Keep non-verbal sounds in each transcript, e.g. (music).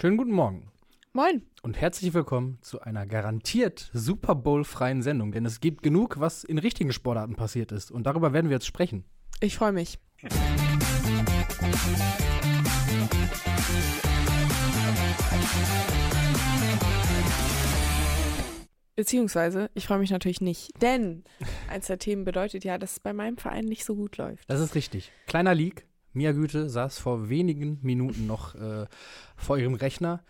Schönen guten Morgen Moin. und herzlich willkommen zu einer garantiert Super Bowl-freien Sendung, denn es gibt genug, was in richtigen Sportarten passiert ist und darüber werden wir jetzt sprechen. Ich freue mich. Beziehungsweise, ich freue mich natürlich nicht, denn eins der Themen bedeutet ja, dass es bei meinem Verein nicht so gut läuft. Das ist richtig. Kleiner Leak. Mia Güte saß vor wenigen Minuten noch äh, vor ihrem Rechner,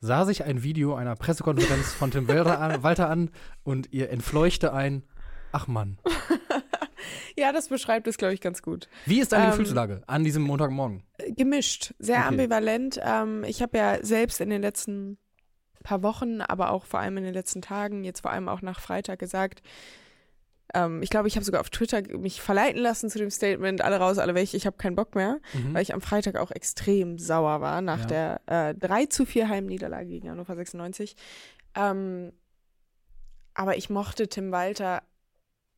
sah sich ein Video einer Pressekonferenz von Tim (laughs) Walter an, und ihr entfleuchte ein, ach Mann. (laughs) Ja, das beschreibt es, glaube ich, ganz gut. Wie ist deine Ähm, Gefühlslage an diesem Montagmorgen? Äh, Gemischt, sehr Okay. ambivalent. Ähm, ich habe ja selbst in den letzten paar Wochen, aber auch vor allem in den letzten Tagen, jetzt vor allem auch nach Freitag gesagt, ähm, ich glaube, ich habe sogar auf Twitter mich verleiten lassen zu dem Statement, alle raus, alle weg, ich habe keinen Bock mehr, Mhm. weil ich am Freitag auch extrem sauer war nach Ja. der äh, 3 zu 4 Heimniederlage gegen Hannover 96. Ähm, aber ich mochte Tim Walter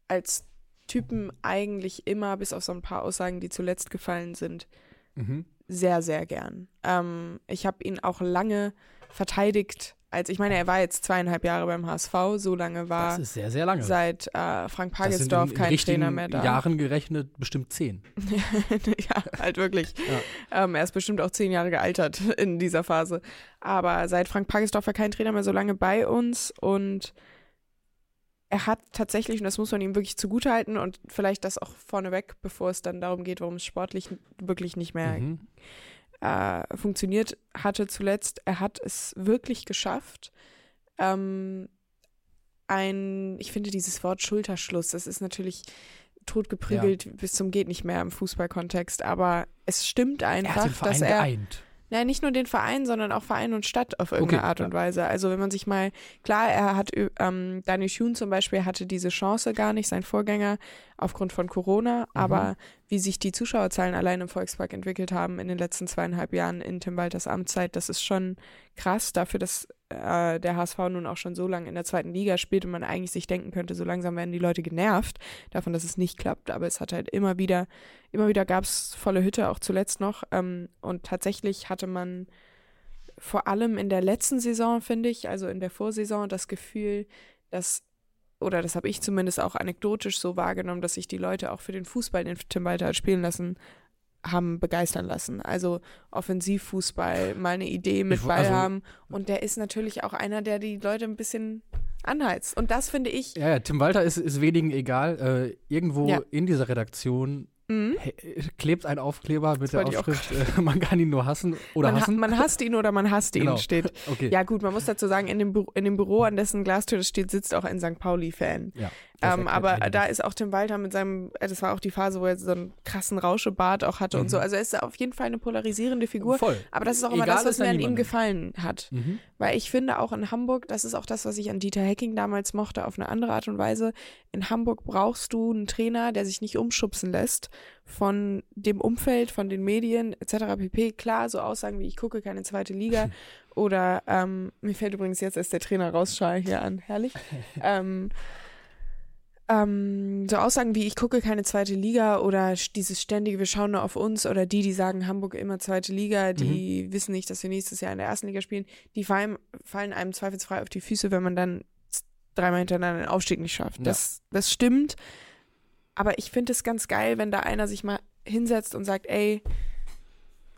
als Typen eigentlich immer, bis auf so ein paar Aussagen, die zuletzt gefallen sind, Mhm. sehr, sehr gern. Ähm, ich habe ihn auch lange verteidigt, als ich meine, er war jetzt zweieinhalb Jahre beim HSV, so lange war Das ist sehr, sehr lange. seit äh, Frank Pagelsdorf in, in kein Trainer mehr da. Jahren gerechnet bestimmt zehn. (laughs) ja, halt wirklich. (laughs) Ähm, er ist bestimmt auch zehn Jahre gealtert (laughs) in dieser Phase. Aber seit Frank Pagelsdorf war kein Trainer mehr so lange bei uns und er hat tatsächlich, und das muss man ihm wirklich zugutehalten und vielleicht das auch vorneweg, bevor es dann darum geht, warum es sportlich wirklich nicht mehr Mhm. Äh, funktioniert hatte zuletzt. Er hat es wirklich geschafft. Ähm, ein, ich finde dieses Wort Schulterschluss, das ist natürlich totgeprügelt bis zum geht nicht mehr im Fußballkontext, aber es stimmt Er einfach, hat den Verein dass er geeint. Ja, nicht nur den Verein, sondern auch Verein und Stadt auf irgendeine Okay, Art und Weise. Also wenn man sich mal, klar, er hat, ähm, Daniel Schun zum Beispiel hatte diese Chance gar nicht, sein Vorgänger, aufgrund von Corona, Mhm. aber wie sich die Zuschauerzahlen allein im Volkspark entwickelt haben in den letzten zweieinhalb Jahren in Tim Walters Amtszeit, das ist schon krass dafür, dass äh, der HSV nun auch schon so lange in der zweiten Liga spielt und man eigentlich sich denken könnte, so langsam werden die Leute genervt davon, dass es nicht klappt, aber es hat halt immer wieder, immer wieder gab es volle Hütte, auch zuletzt noch. Ähm, und tatsächlich hatte man vor allem in der letzten Saison, finde ich, also in der Vorsaison, das Gefühl, dass, oder das habe ich zumindest auch anekdotisch so wahrgenommen, dass sich die Leute auch für den Fußball, den Tim Walter spielen lassen, haben begeistern lassen. Also Offensivfußball, mal eine Idee mit Ich Ball also- haben. Und der ist natürlich auch einer, der die Leute ein bisschen anheizt. Und das finde ich, Ja, ja, Tim Walter ist, ist wenigen egal. Äh, irgendwo Ja. in dieser Redaktion mh, he- klebt ein Aufkleber mit der Aufschrift, äh, (laughs) man kann ihn nur hassen oder man, ha hassen. man hasst ihn oder man hasst Genau. ihn, steht. (laughs) okay. Ja gut, man muss dazu sagen, in dem, Büro, in dem Büro, an dessen Glastür das steht, sitzt auch ein St. Pauli-Fan. Ja, Ähm, aber einiges. da ist auch Tim Walter mit seinem, äh, das war auch die Phase, wo er so einen krassen Rauschebart auch hatte und Mhm. so. Also er ist auf jeden Fall eine polarisierende Figur. Voll. Aber das ist auch immer Egal das, was mir an ihm gefallen hat. Mhm. Weil ich finde auch in Hamburg, das ist auch das, was ich an Dieter Hecking damals mochte, auf eine andere Art und Weise. In Hamburg brauchst du einen Trainer, der sich nicht umschubsen lässt von dem Umfeld, von den Medien etc. pp. Klar, so Aussagen wie ich gucke keine zweite Liga (laughs) oder ähm, mir fällt übrigens jetzt erst der Trainer Rausschall hier an, herrlich. (laughs) ähm, ähm, so Aussagen wie ich gucke keine zweite Liga oder dieses ständige, wir schauen nur auf uns oder die, die sagen Hamburg immer zweite Liga, die wissen nicht, dass wir nächstes Jahr in der ersten Liga spielen, die fallen, fallen einem zweifelsfrei auf die Füße, wenn man dann dreimal hintereinander den Aufstieg nicht schafft. Ja. Das, das stimmt. Aber ich finde es ganz geil, wenn da einer sich mal hinsetzt und sagt, ey,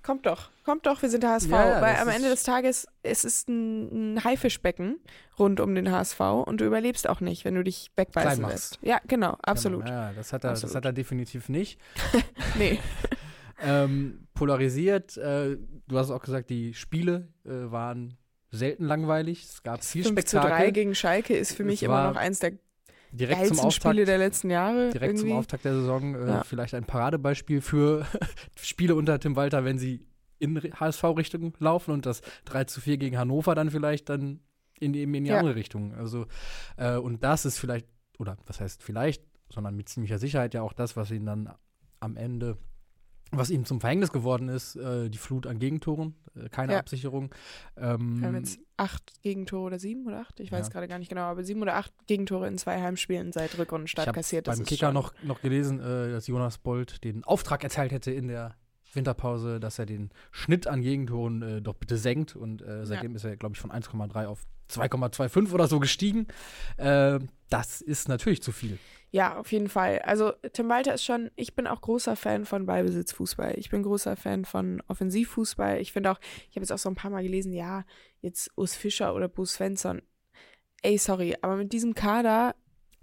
kommt doch, kommt doch, wir sind der HSV. Ja, Weil das am Ende des Tages, es ist ein, ein Haifischbecken rund um den HSV und du überlebst auch nicht, wenn du dich wegbeißen lässt. Ja, genau, absolut. Genau, ja, das hat er, das Absolut. hat er definitiv nicht. (laughs) Nee. (laughs) Ähm, polarisiert, äh, du hast auch gesagt, die Spiele äh, waren selten langweilig. Es gab viel 5 zu 3 Spektakel. gegen Schalke ist für mich immer noch eins der Direkt zum Auftakt, Spiele der letzten Jahre. direkt zum irgendwie. Auftakt der Saison äh, Ja. vielleicht ein Paradebeispiel für (laughs) Spiele unter Tim Walter, wenn sie in HSV-Richtung laufen und das 3 zu 4 gegen Hannover dann vielleicht dann in die, in die Ja. andere Richtung. Also, äh, und das ist vielleicht, oder was heißt vielleicht, sondern mit ziemlicher Sicherheit ja auch das, was ihn dann am Ende, was ihm zum Verhängnis geworden ist, äh, die Flut an Gegentoren, äh, keine Ja. Absicherung. Ähm, Wir haben jetzt acht Gegentore oder sieben oder acht, ich weiß Ja. gerade gar nicht genau, aber sieben oder acht Gegentore in zwei Heimspielen seit Rückrundenstart kassiert. Das beim Kicker noch, noch gelesen, äh, dass Jonas Bold den Auftrag erteilt hätte in der Winterpause, dass er den Schnitt an Gegentoren äh, doch bitte senkt. Und äh, seitdem ja. ist er, glaube ich, von 1,3 auf 2,25 oder so gestiegen. Äh, das ist natürlich zu viel. Ja, auf jeden Fall. Also Tim Walter ist schon, ich bin auch großer Fan von Ballbesitzfußball. Ich bin großer Fan von Offensivfußball. Ich finde auch, ich habe jetzt auch so ein paar Mal gelesen, ja, jetzt Urs Fischer oder Bruce Svensson. Ey, sorry, aber mit diesem Kader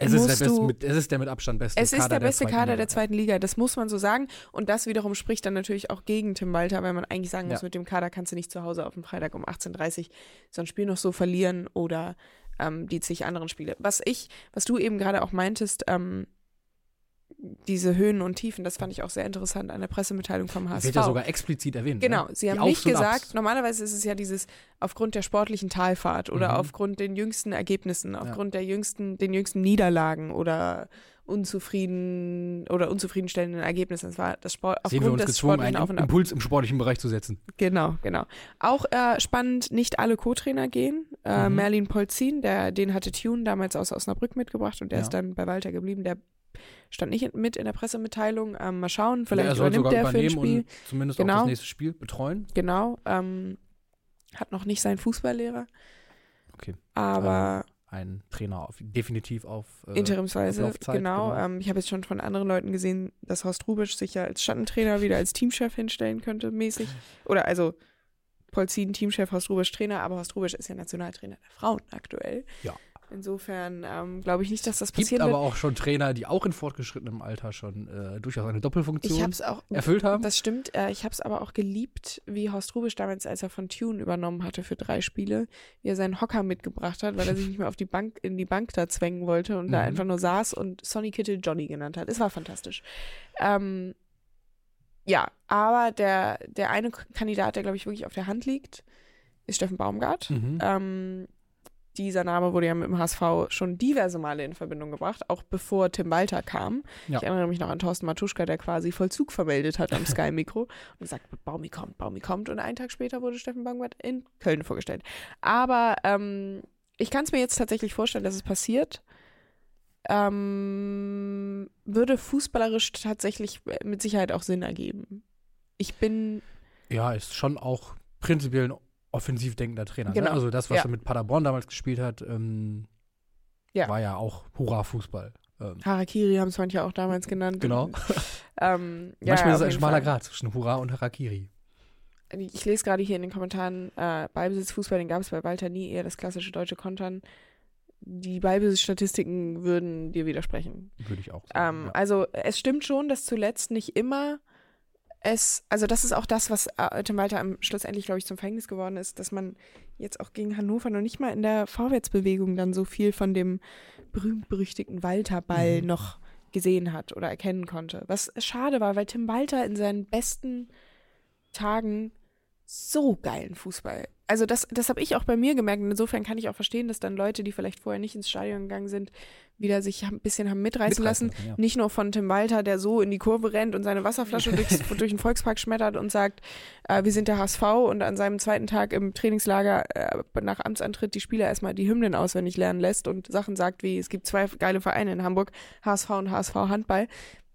es ist, der beste, mit, es ist der mit Abstand beste Kader. Es ist der beste der Kader der zweiten Liga, das muss man so sagen. Und das wiederum spricht dann natürlich auch gegen Tim Walter, weil man eigentlich sagen muss, ja. mit dem Kader kannst du nicht zu Hause auf dem Freitag um 18.30 Uhr so ein Spiel noch so verlieren oder ähm, die zig anderen Spiele. Was ich, was du eben gerade auch meintest, ähm, diese Höhen und Tiefen, das fand ich auch sehr interessant an der Pressemitteilung vom HSV. Wird ja sogar explizit erwähnt. Genau, ne? sie haben nicht gesagt, normalerweise ist es ja dieses aufgrund der sportlichen Talfahrt oder mhm. aufgrund den jüngsten Ergebnissen, aufgrund ja. der jüngsten, den jüngsten Niederlagen oder unzufrieden oder unzufriedenstellenden Ergebnissen. Es war das Sport Sehen aufgrund wir uns gezwungen, einen Impuls im sportlichen Bereich zu setzen. Genau, genau. Auch äh, spannend, nicht alle Co-Trainer gehen. Äh, mhm. Merlin Polzin, der, den hatte Tune damals aus Osnabrück mitgebracht und der ja. ist dann bei Walter geblieben. Der stand nicht mit in der Pressemitteilung. Ähm, mal schauen, vielleicht ja, übernimmt der für ein Spiel. zumindest genau. auch das nächste Spiel betreuen. Genau. Ähm, hat noch nicht seinen Fußballlehrer. Okay. Aber ein Trainer auf, definitiv auf äh, Interimsweise, auf genau. genau. Ähm, ich habe jetzt schon von anderen Leuten gesehen, dass Horst Rubisch sich ja als Schattentrainer wieder als Teamchef hinstellen könnte, mäßig. Oder also Polzin, Teamchef, Horst Rubisch Trainer, aber Horst Rubisch ist ja Nationaltrainer der Frauen aktuell. Ja. Insofern ähm, glaube ich nicht, dass das passiert. Es gibt aber auch schon Trainer, die auch in fortgeschrittenem Alter schon äh, durchaus eine Doppelfunktion auch, erfüllt haben. Das stimmt. Äh, ich habe es aber auch geliebt, wie Horst Rubisch damals, als er von Tune übernommen hatte für drei Spiele, wie er seinen Hocker mitgebracht hat, weil er sich nicht mehr auf die Bank in die Bank da zwängen wollte und mhm. da einfach nur saß und Sonny Kittle Johnny genannt hat. Es war fantastisch. Ähm, ja, aber der, der eine Kandidat, der glaube ich wirklich auf der Hand liegt, ist Steffen Baumgart. Mhm. Ähm, dieser Name wurde ja mit dem HSV schon diverse Male in Verbindung gebracht, auch bevor Tim Walter kam. Ja. Ich erinnere mich noch an Thorsten Matuschka, der quasi Vollzug vermeldet hat am Sky-Mikro (laughs) und gesagt, Baumi kommt, Baumi kommt. Und einen Tag später wurde Steffen Baumgart in Köln vorgestellt. Aber ähm, ich kann es mir jetzt tatsächlich vorstellen, dass es passiert. Ähm, würde fußballerisch tatsächlich mit Sicherheit auch Sinn ergeben. Ich bin. Ja, ist schon auch prinzipiell ein offensiv denkender Trainer. Ne? Genau. Ne? Also das, was ja. er mit Paderborn damals gespielt hat, ähm, ja. war ja auch Hurra-Fußball. Ähm. Harakiri haben es manche auch damals genannt. Genau. (laughs) ähm, ja, Manchmal ist es ein schmaler Fall. Grad zwischen Hurra und Harakiri. Ich lese gerade hier in den Kommentaren, äh, Ballbesitzfußball, den gab es bei Walter nie, eher das klassische deutsche Kontern. Die Ballbesitzstatistiken würden dir widersprechen. Würde ich auch sagen. Ähm. Also es stimmt schon, dass zuletzt nicht immer es, also das ist auch das, was äh, Tim Walter am schlussendlich, glaube ich, zum Verhängnis geworden ist, dass man jetzt auch gegen Hannover noch nicht mal in der Vorwärtsbewegung dann so viel von dem berühmt-berüchtigten Walter-Ball mhm. noch gesehen hat oder erkennen konnte. Was schade war, weil Tim Walter in seinen besten Tagen so geilen Fußball also das, das habe ich auch bei mir gemerkt. Und insofern kann ich auch verstehen, dass dann Leute, die vielleicht vorher nicht ins Stadion gegangen sind, wieder sich ein bisschen haben mitreißen, mitreißen lassen. Ja. Nicht nur von Tim Walter, der so in die Kurve rennt und seine Wasserflasche (laughs) durchs, durch den Volkspark schmettert und sagt, äh, wir sind der HSV und an seinem zweiten Tag im Trainingslager äh, nach Amtsantritt die Spieler erstmal die Hymnen auswendig lernen lässt und Sachen sagt wie, es gibt zwei geile Vereine in Hamburg, HSV und HSV Handball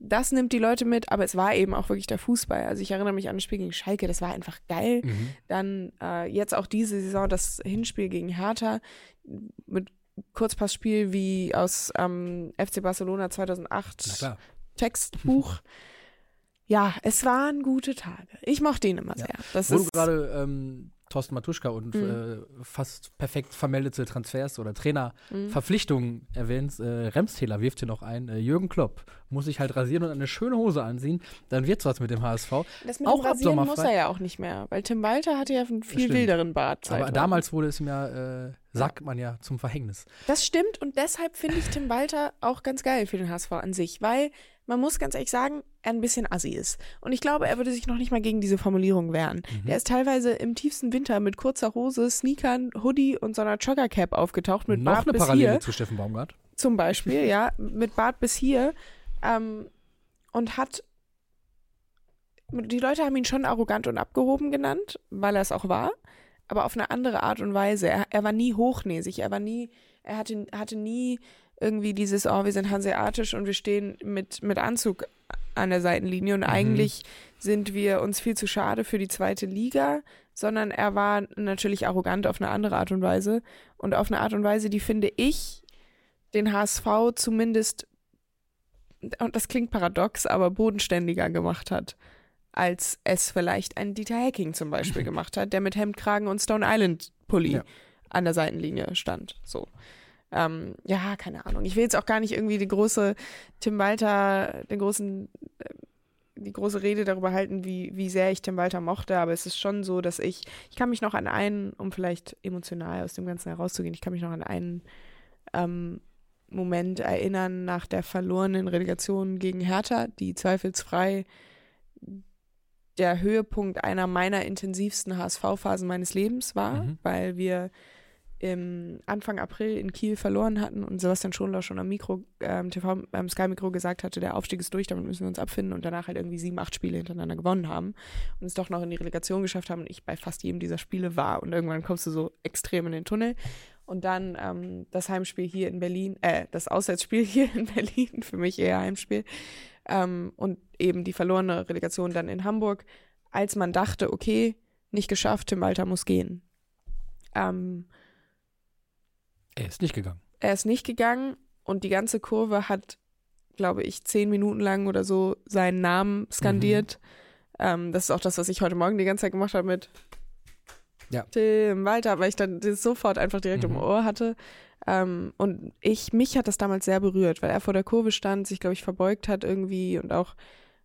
das nimmt die Leute mit, aber es war eben auch wirklich der Fußball. Also ich erinnere mich an das Spiel gegen Schalke, das war einfach geil. Mhm. Dann äh, jetzt auch diese Saison das Hinspiel gegen Hertha mit Kurzpassspiel wie aus ähm, FC Barcelona 2008 Textbuch. (laughs) ja, es waren gute Tage. Ich mochte ihn immer ja. sehr. Das Wo du gerade ähm, Thorsten Matuschka und mhm. äh, fast perfekt vermeldete Transfers oder Trainerverpflichtungen mhm. erwähnt. Äh, Remstäler wirft hier noch ein. Äh, Jürgen Klopp muss sich halt rasieren und eine schöne Hose anziehen. Dann wird's was mit dem HSV. Das mit auch dem Rasieren muss er ja auch nicht mehr, weil Tim Walter hatte ja einen viel wilderen Bart. Aber damals wurde es ihm ja, äh, sagt man ja, zum Verhängnis. Das stimmt und deshalb finde ich Tim Walter auch ganz geil für den HSV an sich, weil man muss ganz ehrlich sagen, er ein bisschen assi ist. Und ich glaube, er würde sich noch nicht mal gegen diese Formulierung wehren. Mhm. Er ist teilweise im tiefsten Winter mit kurzer Hose, Sneakern, Hoodie und so einer Joggercap aufgetaucht mit noch Bart eine bis Parallele hier. zu Steffen Baumgart. Zum Beispiel, ja, mit Bart bis hier. Ähm, und hat die Leute haben ihn schon arrogant und abgehoben genannt, weil er es auch war, aber auf eine andere Art und Weise. Er, er war nie hochnäsig, er war nie, er hatte, hatte nie irgendwie dieses, oh, wir sind hanseatisch und wir stehen mit, mit Anzug an der Seitenlinie und mhm. eigentlich sind wir uns viel zu schade für die zweite Liga, sondern er war natürlich arrogant auf eine andere Art und Weise und auf eine Art und Weise, die finde ich den HSV zumindest, und das klingt paradox, aber bodenständiger gemacht hat, als es vielleicht ein Dieter Hacking zum Beispiel (laughs) gemacht hat, der mit Hemdkragen und Stone Island Pulli Ja. an der Seitenlinie stand. So. Ähm, ja, keine Ahnung. Ich will jetzt auch gar nicht irgendwie die große Tim Walter, den großen, äh, die große Rede darüber halten, wie, wie sehr ich Tim Walter mochte, aber es ist schon so, dass ich, ich kann mich noch an einen, um vielleicht emotional aus dem Ganzen herauszugehen, ich kann mich noch an einen ähm, Moment erinnern nach der verlorenen Relegation gegen Hertha, die zweifelsfrei der Höhepunkt einer meiner intensivsten HSV-Phasen meines Lebens war, Mhm. weil wir im Anfang April in Kiel verloren hatten und Sebastian Schonlau schon am Mikro, ähm, TV, ähm, Sky-Mikro gesagt hatte, der Aufstieg ist durch, damit müssen wir uns abfinden und danach halt irgendwie sieben, acht Spiele hintereinander gewonnen haben und es doch noch in die Relegation geschafft haben und ich bei fast jedem dieser Spiele war und irgendwann kommst du so extrem in den Tunnel und dann ähm, das Heimspiel hier in Berlin, äh, das Auswärtsspiel (laughs) hier in Berlin, für mich eher Heimspiel ähm, und eben die verlorene Relegation dann in Hamburg, als man dachte, okay, nicht geschafft, Tim Walter muss gehen. Ähm, Er ist nicht gegangen. er ist nicht gegangen und die ganze Kurve hat, glaube ich, zehn Minuten lang oder so seinen Namen skandiert. Ähm, das ist auch das, was ich heute Morgen die ganze Zeit gemacht habe mit Ja. Tim Walter, weil ich dann das sofort einfach direkt im Mhm. Ohr hatte. Ähm, und ich, mich hat das damals sehr berührt, weil er vor der Kurve stand, sich, glaube ich, verbeugt hat irgendwie und auch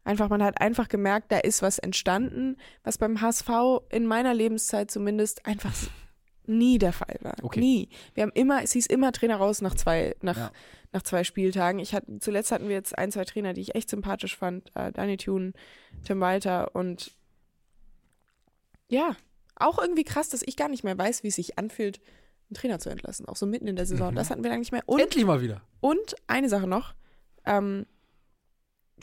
einfach, man hat einfach gemerkt, da ist was entstanden, was beim HSV in meiner Lebenszeit zumindest einfach nie der Fall war. Okay. Nie. Wir haben immer, es hieß immer Trainer raus nach zwei, nach, Ja. nach zwei Spieltagen. Ich hatte, zuletzt hatten wir jetzt ein, zwei Trainer, die ich echt sympathisch fand. Äh, Daniel Thune, Tim Walter und ja, auch irgendwie krass, dass ich gar nicht mehr weiß, wie es sich anfühlt, einen Trainer zu entlassen. Auch so mitten in der Saison. Mhm. Das hatten wir lange nicht mehr. Und Endlich mal wieder. und eine Sache noch. Ähm,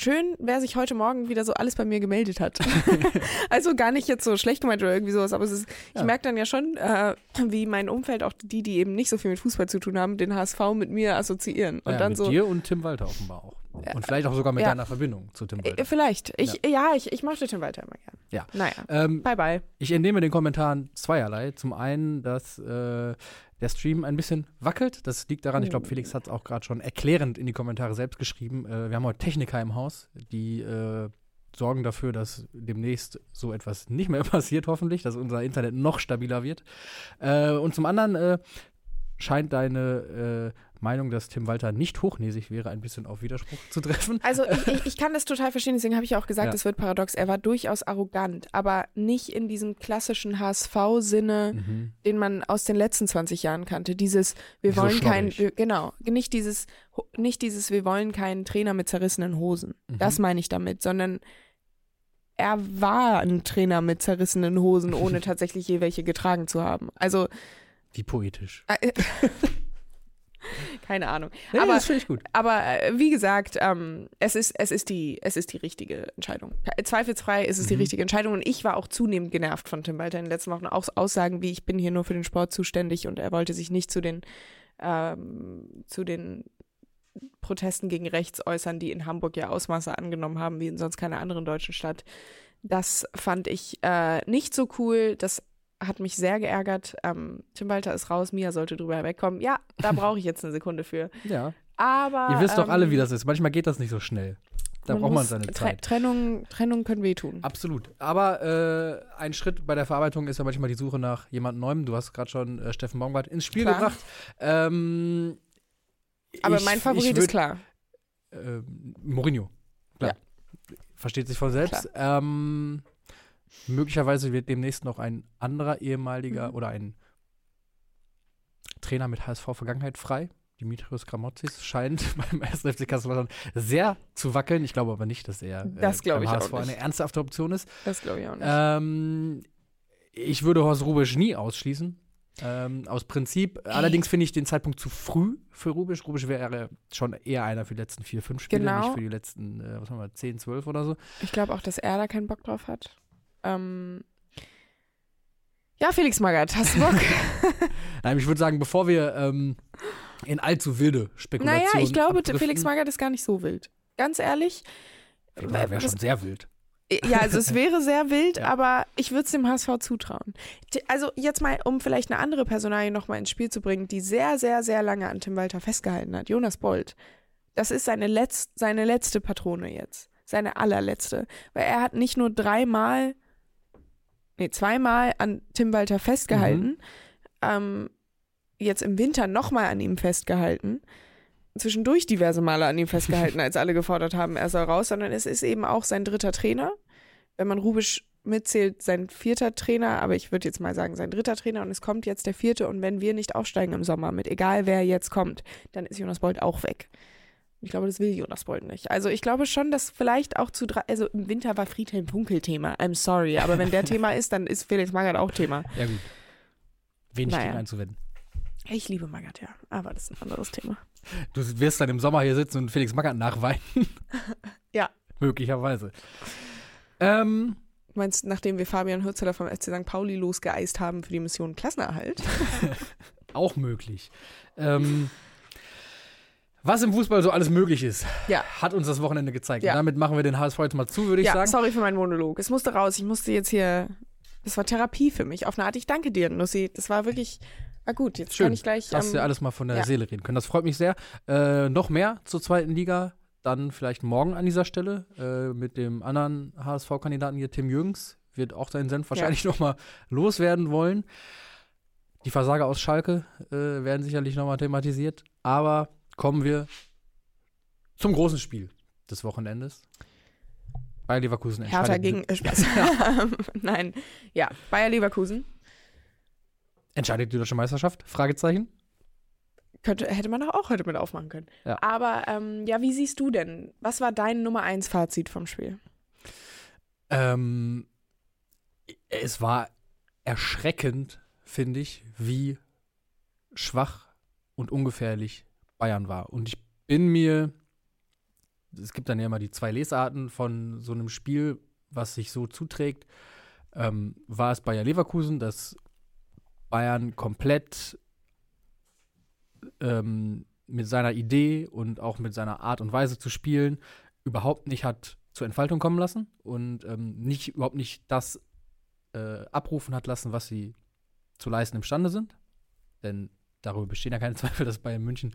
schön, wer sich heute Morgen wieder so alles bei mir gemeldet hat. (laughs) (laughs) also gar nicht jetzt so schlecht gemeint oder irgendwie sowas, aber es ist, ich Ja. merke dann ja schon, äh, wie mein Umfeld, auch die, die eben nicht so viel mit Fußball zu tun haben, den HSV mit mir assoziieren. Und ja, dann mit so. dir und Tim Walter offenbar auch. Und vielleicht auch sogar mit deiner Verbindung zu Tim Äh, Walter. vielleicht. Ich, ja, ich, ich mochte Tim Walter immer gern. Ja. Naja. Ähm, Bye bye. ich entnehme den Kommentaren zweierlei. Zum einen, dass äh, der Stream ein bisschen wackelt. Das liegt daran, ich glaube, Oh. Felix hat es auch gerade schon erklärend in die Kommentare selbst geschrieben. Äh, wir haben heute Techniker im Haus, die äh, sorgen dafür, dass demnächst so etwas nicht mehr (laughs) passiert, hoffentlich, dass unser Internet noch stabiler wird. Äh, und zum anderen äh, scheint deine äh, Meinung, dass Tim Walter nicht hochnäsig wäre, ein bisschen auf Widerspruch zu treffen. Also ich, ich, (laughs) ich kann das total verstehen, deswegen habe ich auch gesagt, Ja. es wird paradox. Er war durchaus arrogant, aber nicht in diesem klassischen HSV-Sinne. Mhm. den man aus den letzten 20 Jahren kannte. Dieses, wir So wollen keinen, genau, nicht dieses, nicht dieses, wir wollen keinen Trainer mit zerrissenen Hosen. Mhm. Das meine ich damit, sondern er war ein Trainer mit zerrissenen Hosen, ohne (laughs) tatsächlich je welche getragen zu haben. Also, Wie poetisch. äh, (laughs) keine Ahnung. Nee, aber das finde ich gut. aber äh, wie gesagt, ähm, es, ist, es, ist die, es ist die richtige Entscheidung. Zweifelsfrei ist es die Mhm. richtige Entscheidung und ich war auch zunehmend genervt von Tim Walter in den letzten Wochen. Auch Aussagen wie, ich bin hier nur für den Sport zuständig und er wollte sich nicht zu den, ähm, zu den Protesten gegen rechts äußern, die in Hamburg ja Ausmaße angenommen haben, wie in sonst keiner anderen deutschen Stadt. Das fand ich äh, nicht so cool. Das hat mich sehr geärgert. Ähm, Tim Walter ist raus, Mia sollte drüber wegkommen. Ja, da (laughs) brauche ich jetzt eine Sekunde für. Ja. Aber. Ihr wisst doch alle, ähm, wie das ist. Manchmal geht das nicht so schnell. Da braucht man seine Zeit. Trennung, Trennung können wehtun. Absolut. Aber äh, ein Schritt bei der Verarbeitung ist ja manchmal die Suche nach jemand Neuem. Du hast gerade schon äh, Steffen Baumgart ins Spiel Klar. gebracht. Ähm, Aber ich- mein Favorit ich ist würd- klar. Äh, Mourinho. Klar. Versteht sich von selbst. Ähm, möglicherweise wird demnächst noch ein anderer ehemaliger Mhm. oder ein Trainer mit HSV-Vergangenheit frei. Dimitrios Gramotzis scheint (laughs) beim 1. FC Kassel sehr zu wackeln. Ich glaube aber nicht, dass er Das glaub beim HSV eine ernsthafte Option ist. Das glaube ich auch nicht. Ähm, ich würde Horst Rubisch nie ausschließen. Ähm, aus Prinzip. Allerdings finde ich den Zeitpunkt zu früh für Rubisch. Rubisch wäre schon eher einer für die letzten vier, fünf Spiele, Genau. nicht für die letzten, äh, was haben wir, zehn, zwölf oder so. ich glaube auch, dass er da keinen Bock drauf hat. Ähm, ja, Felix Magath, hast du Bock? (laughs) Nein, ich würde sagen, bevor wir ähm, in allzu wilde Spekulationen naja, ich glaube, abdriften- Felix Magath ist gar nicht so wild. Ganz ehrlich. Wäre wär das- schon sehr wild. Ja, also es wäre sehr (laughs) wild, Ja. aber ich würde es dem HSV zutrauen. Also jetzt mal, um vielleicht eine andere Personalie nochmal ins Spiel zu bringen, die sehr, sehr, sehr lange an Tim Walter festgehalten hat. Jonas Bold. Das ist seine, letz seine letzte Patrone jetzt. Seine allerletzte. Weil er hat nicht nur dreimal, nee, zweimal an Tim Walter festgehalten, ähm, jetzt im Winter nochmal an ihm festgehalten, zwischendurch diverse Male an ihm festgehalten, (laughs) als alle gefordert haben, er soll raus, sondern es ist eben auch sein dritter Trainer. Wenn man Rubisch mitzählt, sein vierter Trainer, aber ich würde jetzt mal sagen, sein dritter Trainer und es kommt jetzt der vierte und wenn wir nicht aufsteigen im Sommer mit egal wer jetzt kommt, dann ist Jonas Bold auch weg. Ich glaube, das will Jonas Bold nicht. Also ich glaube schon, dass vielleicht auch zu drei, also im Winter war Friedhelm Funkel Thema. I'm sorry, aber wenn der (laughs) Thema ist, dann ist Felix Magath auch Thema. Ja, gut. Wenig Naja. gegen einzuwenden. Ich liebe Magath, ja, aber das ist ein anderes Thema. Du wirst dann im Sommer hier sitzen und Felix Magath nachweinen. (laughs) Ja. Möglicherweise. Ähm, Du meinst, nachdem wir Fabian Hürzeler vom FC St. Pauli losgeeist haben für die Mission Klassenerhalt? (laughs) auch möglich. Ähm, was im Fußball so alles möglich ist, Ja. hat uns das Wochenende gezeigt. Ja. Und damit machen wir den HSV jetzt mal zu, würde ich ja, sagen. sorry für meinen Monolog. Es musste raus. Ich musste jetzt hier. Das war Therapie für mich. Auf eine Art. Ich danke dir, Nussi. Das war wirklich. War gut. Jetzt Schön. kann ich gleich. Du ähm, ja alles mal von der ja. Seele reden können. Das freut mich sehr. Äh, noch mehr zur zweiten Liga, dann vielleicht morgen an dieser Stelle äh, mit dem anderen HSV-Kandidaten hier, Tim Jürgens, wird auch seinen Senf wahrscheinlich (laughs) noch mal loswerden wollen. Die Versager aus Schalke äh, werden sicherlich noch mal thematisiert. Aber kommen wir zum großen Spiel des Wochenendes. Bayer Leverkusen Hertha entscheidet, gegen. Äh, (laughs) Spaß. (laughs) Nein. Ja, Bayer Leverkusen. entscheidet die deutsche Meisterschaft? Fragezeichen. Könnte, hätte man doch auch heute mit aufmachen können. Ja. Aber ähm, ja, wie siehst du denn? Was war dein Nummer 1 Fazit vom Spiel? Ähm, es war erschreckend, finde ich, wie schwach und ungefährlich Bayern war. Und ich bin mir, es gibt dann ja immer die zwei Lesarten von so einem Spiel, was sich so zuträgt. Ähm, war es Bayer Leverkusen, dass Bayern komplett ähm, mit seiner Idee und auch mit seiner Art und Weise zu spielen überhaupt nicht hat zur Entfaltung kommen lassen und ähm, nicht überhaupt nicht das äh, abrufen hat lassen, was sie zu leisten imstande sind. Denn darüber bestehen ja keine (laughs) Zweifel, dass Bayern München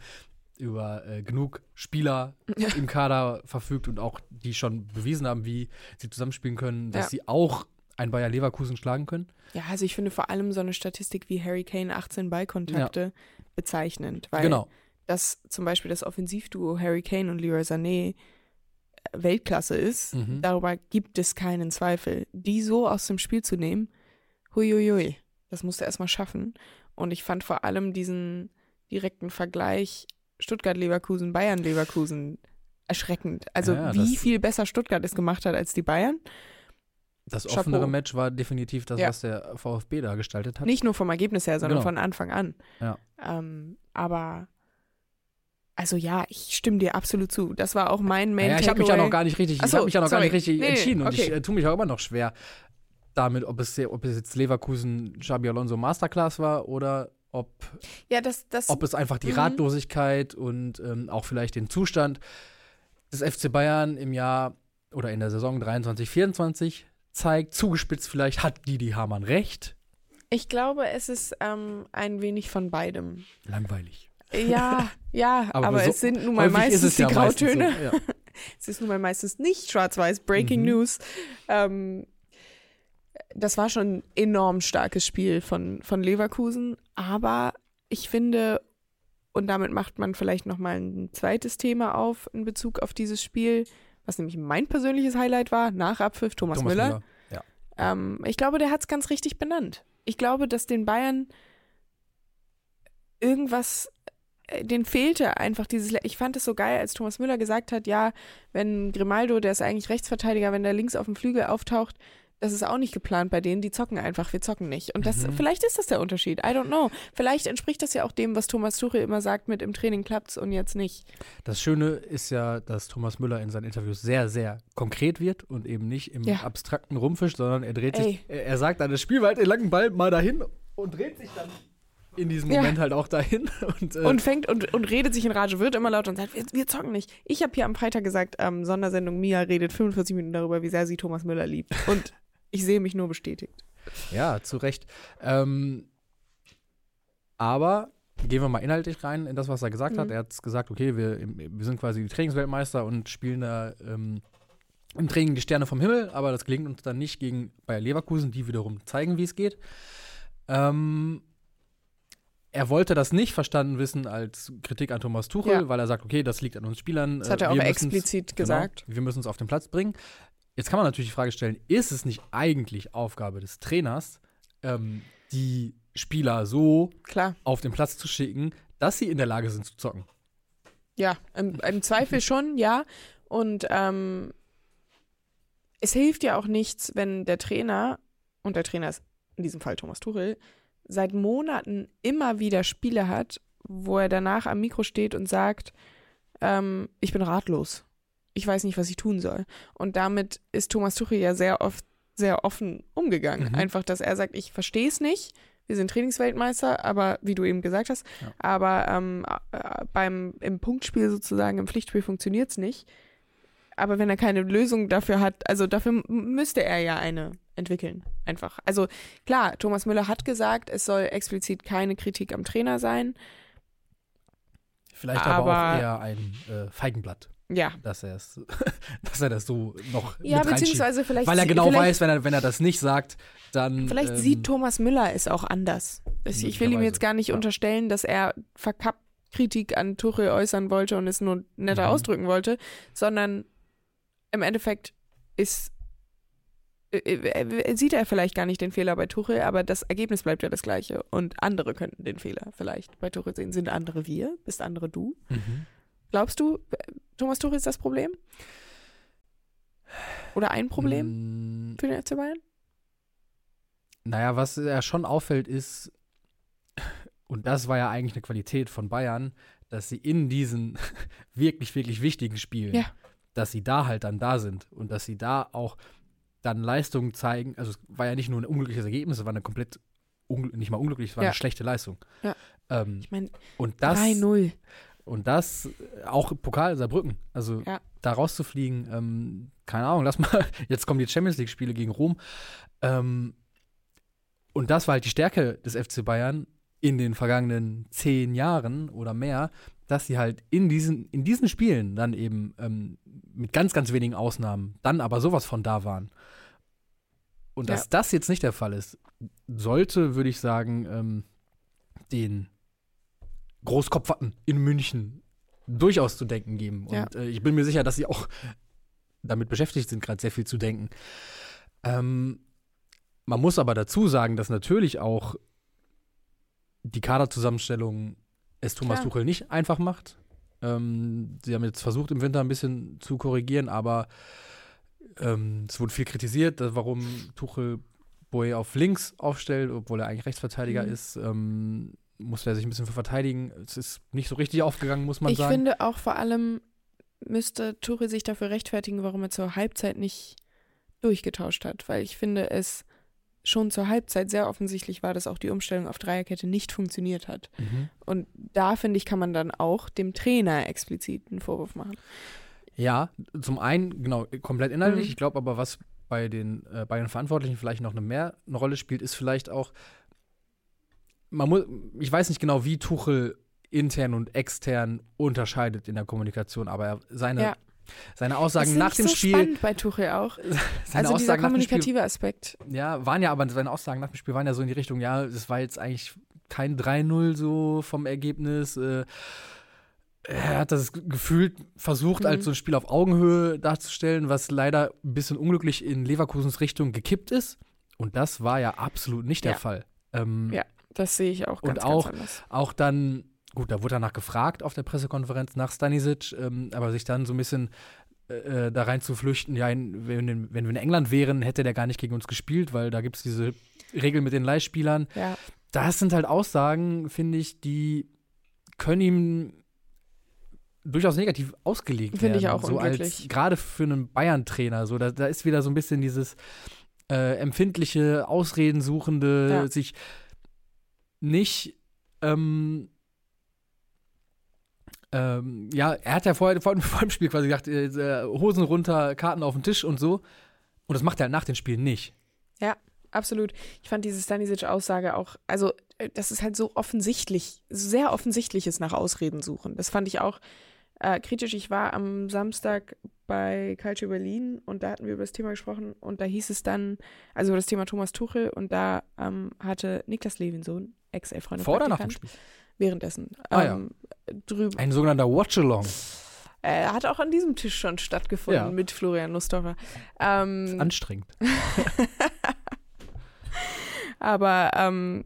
über äh, genug Spieler Ja. im Kader verfügt und auch die schon bewiesen haben, wie sie zusammenspielen können, dass Ja. sie auch ein Bayer Leverkusen schlagen können. Ja, also ich finde vor allem so eine Statistik wie Harry Kane 18 Ballkontakte bezeichnend, weil genau. dass zum Beispiel das Offensivduo Harry Kane und Leroy Sané äh, Weltklasse ist, Mhm. darüber gibt es keinen Zweifel. Die so aus dem Spiel zu nehmen, huiuiui, das musste er erstmal schaffen. Und ich fand vor allem diesen direkten Vergleich Stuttgart-Leverkusen, Bayern-Leverkusen erschreckend. Also Ja, wie viel besser Stuttgart es gemacht hat als die Bayern. Das Chapeau. offenere Match war definitiv das, Ja. was der VfB da gestaltet hat. Nicht nur vom Ergebnis her, sondern Genau. von Anfang an. Ja. Ähm, aber also ja, ich stimme dir absolut zu. Das war auch mein Main Ja, ich habe mich ja noch gar nicht richtig, ich so, habe mich ja noch sorry. gar nicht richtig Nee, entschieden und ich okay. äh, tue mich auch immer noch schwer damit, ob es, ob es jetzt Leverkusen Xabi Alonso Masterclass war oder ob, Ja, das, das ob es einfach die Mhm. Ratlosigkeit und ähm, auch vielleicht den Zustand des FC Bayern im Jahr oder in der Saison 23, 24 zeigt. Zugespitzt vielleicht hat Didi Hamann recht. ich glaube, es ist ähm, ein wenig von beidem. Langweilig. Ja, (laughs) ja, aber, Aber so- es sind nun mal meistens die ja meistens Grautöne. So, ja. (laughs) Es ist nun mal meistens nicht schwarz-weiß, Breaking Mhm. News. Ähm, das war schon ein enorm starkes Spiel von, von Leverkusen, aber ich finde, und damit macht man vielleicht nochmal ein zweites Thema auf in Bezug auf dieses Spiel, was nämlich mein persönliches Highlight war, nach Abpfiff Thomas, Thomas Müller. Müller. Ja. Ähm, ich glaube, der hat es ganz richtig benannt. Ich glaube, dass den Bayern irgendwas, äh, denen fehlte einfach dieses. Ich fand es so geil, als Thomas Müller gesagt hat, ja, wenn Grimaldo, der ist eigentlich Rechtsverteidiger, wenn der links auf dem Flügel auftaucht, das ist auch nicht geplant bei denen, die zocken einfach, wir zocken nicht. Und das, Mhm. vielleicht ist das der Unterschied, I don't know. Vielleicht entspricht das ja auch dem, was Thomas Tuchel immer sagt, mit im Training klappt's und jetzt nicht. Das Schöne ist ja, dass Thomas Müller in seinen Interviews sehr, sehr konkret wird und eben nicht im Ja. abstrakten Rumfisch, sondern er dreht Ey. sich, er, er sagt dann, das Spiel weit den langen Ball mal dahin und dreht sich dann in diesem Ja. Moment halt auch dahin. (laughs) Und, äh, Und fängt und, und redet sich in Rage, wird immer lauter und sagt, wir, wir zocken nicht. Ich habe hier am Freitag gesagt, ähm, Sondersendung Mia redet 45 Minuten darüber, wie sehr sie Thomas Müller liebt. Und ich sehe mich nur bestätigt. Ja, zu Recht. Ähm, aber gehen wir mal inhaltlich rein in das, was er gesagt hat. Mhm. Er hat gesagt, okay, wir, wir sind quasi die Trainingsweltmeister und spielen da ähm, im Training die Sterne vom Himmel, aber das gelingt uns dann nicht gegen Bayer Leverkusen, die wiederum zeigen, wie es geht. Ähm, er wollte das nicht verstanden wissen als Kritik an Thomas Tuchel, Ja. weil er sagt, okay, das liegt an uns Spielern. Das hat äh, er auch wir müssen's- explizit gesagt. Genau, wir müssen es auf den Platz bringen. Jetzt kann man natürlich die Frage stellen, ist es nicht eigentlich Aufgabe des Trainers, ähm, die Spieler so Klar. auf den Platz zu schicken, dass sie in der Lage sind zu zocken? Ja, im, im Zweifel schon, ja. Und ähm, es hilft ja auch nichts, wenn der Trainer, und der Trainer ist in diesem Fall Thomas Tuchel, seit Monaten immer wieder Spiele hat, wo er danach am Mikro steht und sagt, ähm, ich bin ratlos. Ich weiß nicht, was ich tun soll. Und damit ist Thomas Tuchel ja sehr oft sehr offen umgegangen. Mhm. Einfach, dass er sagt, ich verstehe es nicht. Wir sind Trainingsweltmeister, aber wie du eben gesagt hast, Ja. aber ähm, äh, beim im Punktspiel sozusagen, im Pflichtspiel funktioniert es nicht. Aber wenn er keine Lösung dafür hat, also dafür müsste er ja eine entwickeln. Einfach. Also klar, Thomas Müller hat gesagt, es soll explizit keine Kritik am Trainer sein. Vielleicht aber, Aber- auch eher ein äh, Feigenblatt, Ja. dass, er es- (laughs) dass er das so noch Ja, mit beziehungsweise vielleicht. Weil er genau weiß, wenn er, wenn er das nicht sagt, dann. Vielleicht ähm, sieht Thomas Müller es auch anders. Es- Ich will ihm jetzt gar nicht Ja. unterstellen, dass er verkappt Kritik an Tuchel äußern wollte und es nur netter Mhm. ausdrücken wollte, sondern im Endeffekt ist äh, äh, sieht er vielleicht gar nicht den Fehler bei Tuchel, aber das Ergebnis bleibt ja das gleiche und andere könnten den Fehler vielleicht bei Tuchel sehen. Sind andere wir? Bist andere du? Mhm. Glaubst du, Thomas Tuchel ist das Problem? Oder ein Problem Mm, für den FC Bayern? Naja, was ja schon auffällt, ist, und das war ja eigentlich eine Qualität von Bayern, dass sie in diesen (laughs) wirklich, wirklich wichtigen Spielen, Ja. dass sie da halt dann da sind und dass sie da auch dann Leistungen zeigen. Also es war ja nicht nur ein unglückliches Ergebnis, es war eine komplett, nicht mal unglücklich, es war Ja. eine schlechte Leistung. Ja. Ähm, Ich meine, und das 3-0. Und das äh, auch Pokal Saarbrücken. Also Ja. da rauszufliegen, ähm, keine Ahnung, lass mal, (laughs) jetzt kommen die Champions League-Spiele gegen Rom. Ähm, und das war halt die Stärke des FC Bayern in den vergangenen zehn Jahren oder mehr, dass sie halt in diesen, in diesen Spielen dann eben ähm, mit ganz, ganz wenigen Ausnahmen dann aber sowas von da waren. Und dass Ja. das jetzt nicht der Fall ist, sollte, würde ich sagen, ähm, den Großkopferten in München durchaus zu denken geben. Und Ja. äh, ich bin mir sicher, dass sie auch damit beschäftigt sind, gerade sehr viel zu denken. Ähm, man muss aber dazu sagen, dass natürlich auch die Kaderzusammenstellung es Thomas Klar. Tuchel nicht einfach macht. Ähm, sie haben jetzt versucht, im Winter ein bisschen zu korrigieren, aber ähm, es wurde viel kritisiert, warum Tuchel Boye auf links aufstellt, obwohl er eigentlich Rechtsverteidiger Mhm. ist. Ähm, musste er sich ein bisschen für verteidigen. Es ist nicht so richtig aufgegangen, muss man ich sagen. finde auch vor allem müsste Tuchel sich dafür rechtfertigen, warum er zur Halbzeit nicht durchgetauscht hat, weil ich finde es schon zur Halbzeit sehr offensichtlich war, dass auch die Umstellung auf Dreierkette nicht funktioniert hat. mhm. Und da finde ich, kann man dann auch dem Trainer explizit einen Vorwurf machen. Ja, zum einen, genau, komplett inhaltlich. Mhm. Ich glaube aber, was bei den, äh, bei den Verantwortlichen vielleicht noch eine mehr eine Rolle spielt, ist vielleicht auch, man muss, ich weiß nicht genau, wie Tuchel intern und extern unterscheidet in der Kommunikation, aber er, seine, Ja. seine Aussagen nach dem so Spiel, spannend bei Tuchel auch. (laughs) seine also dieser Aussagen nach dem Spiel, kommunikative Aspekt. ja, waren ja aber seine Aussagen nach dem Spiel waren ja so in die Richtung, ja, es war jetzt eigentlich kein 3-0 so vom Ergebnis. Äh, er hat das gefühlt versucht, Mhm. als so ein Spiel auf Augenhöhe darzustellen, was leider ein bisschen unglücklich in Leverkusens Richtung gekippt ist. Und das war ja absolut nicht der Ja. Fall. Ähm, Ja. Das sehe ich auch Und ganz, auch- ganz anders. Auch dann, gut, da wurde danach gefragt auf der Pressekonferenz nach Stanisic, ähm, aber sich dann so ein bisschen äh, da rein zu flüchten, ja, in, wenn, wenn wir in England wären, hätte der gar nicht gegen uns gespielt, weil da gibt es diese Regel mit den Leihspielern. Ja. Das sind halt Aussagen, finde ich, die können ihm durchaus negativ ausgelegt Finde werden. ich auch so als. Gerade für einen Bayern-Trainer. So, da, da ist wieder so ein bisschen dieses äh, empfindliche, Ausreden suchende, Ja. sich nicht ähm, ähm, ja, er hat ja vorher vor, (laughs) vor dem Spiel quasi gesagt, äh, Hosen runter, Karten auf den Tisch und so. Und das macht er nach den Spielen nicht. Ja, absolut. Ich fand diese Stanisic-Aussage auch, also äh, das ist halt so offensichtlich, sehr offensichtliches nach Ausreden suchen. Das fand ich auch äh, kritisch. Ich war am Samstag bei Calcio Berlin und da hatten wir über das Thema gesprochen und da hieß es dann, also über das Thema Thomas Tuchel und da ähm, hatte Niklas Levinsohn, Ex-Elf-Freund Vor oder nach dem Spiel? Währenddessen. Ah, ja. ähm, drüben. Ein sogenannter Watch-Along. Äh, hat auch an diesem Tisch schon stattgefunden Ja. mit Florian Nussdorfer. Ähm, Anstrengend. (laughs) Aber ähm,